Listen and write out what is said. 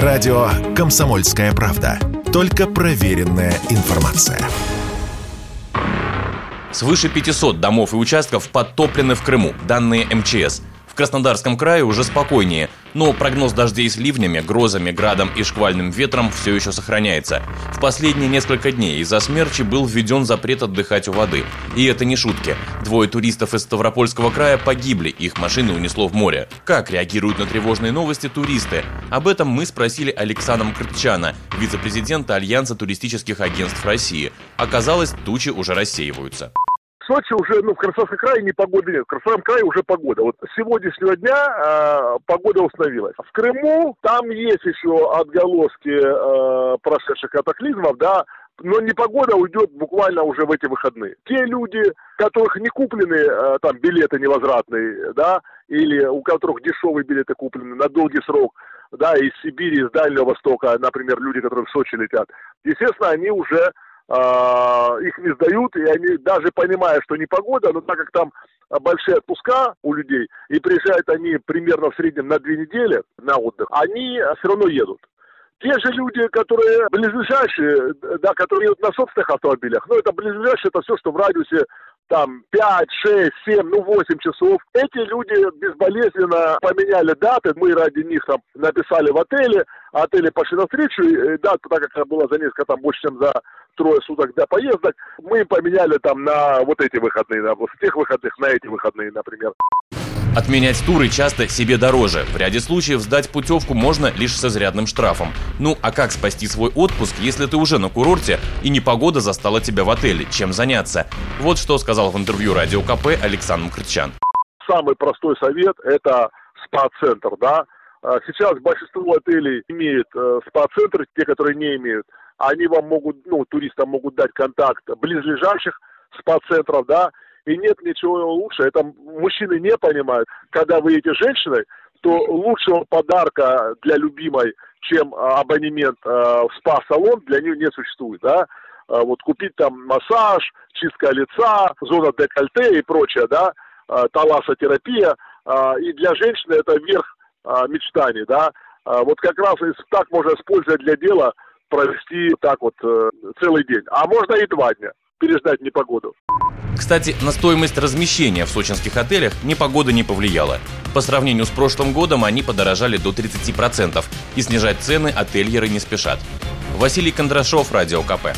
Радио «Комсомольская правда». Только проверенная информация. Свыше 500 домов и участков подтоплены в Крыму, данные МЧС – в Краснодарском крае уже спокойнее, но прогноз дождей с ливнями, грозами, градом и шквальным ветром все еще сохраняется. В последние несколько дней из-за смерчи был введен запрет отдыхать у воды. И это не шутки. Двое туристов из Ставропольского края погибли, их машины унесло в море. Как реагируют на тревожные новости туристы? Об этом мы спросили Александра Крытчана, вице-президента Альянса туристических агентств России. Оказалось, тучи уже рассеиваются. Сочи уже, ну, в Краснодарском крае не погоды нет. В Краснодарском крае уже погода. Вот с сегодняшнего дня э, погода установилась. В Крыму там есть еще отголоски э, прошедших катаклизмов, да, но не погода уйдет буквально уже в эти выходные. Те люди, которых не куплены э, там билеты невозвратные, да, или у которых дешевые билеты куплены на долгий срок, да, из Сибири, из Дальнего Востока, например, люди, которые в Сочи летят, естественно, они уже их не сдают, и они даже понимая, что не погода, но так как там большие отпуска у людей, и приезжают они примерно в среднем на две недели на отдых, они все равно едут. Те же люди, которые близлежащие, да, которые едут на собственных автомобилях, ну, это близлежащие, это все, что в радиусе там 5, 6, 7, ну 8 часов. Эти люди безболезненно поменяли даты, мы ради них там написали в отеле, отели пошли навстречу, и дата, так как была за несколько, там больше, чем за трое суток для поездок, мы поменяли там на вот эти выходные, на, с тех выходных на эти выходные, например. Отменять туры часто себе дороже. В ряде случаев сдать путевку можно лишь с изрядным штрафом. Ну а как спасти свой отпуск, если ты уже на курорте и непогода застала тебя в отеле? Чем заняться? Вот что сказал в интервью Радио КП Александр Мкртчан. Самый простой совет – это спа-центр, да. А сейчас большинство отелей имеют э, спа-центры, те, которые не имеют, они вам могут, ну, туристам могут дать контакт близлежащих спа-центров, да, и нет ничего лучше. Это мужчины не понимают. Когда вы едете женщиной, то лучшего подарка для любимой, чем а, абонемент э, в спа-салон, для нее не существует, да. А, вот купить там массаж, чистка лица, зона декольте и прочее, да, таласотерапия. И для женщины это верх мечтаний, да. Вот как раз так можно использовать для дела провести так вот э, целый день. А можно и два дня переждать непогоду. Кстати, на стоимость размещения в сочинских отелях непогода не повлияла. По сравнению с прошлым годом они подорожали до 30%, и снижать цены отельеры не спешат. Василий Кондрашов, Радио КП.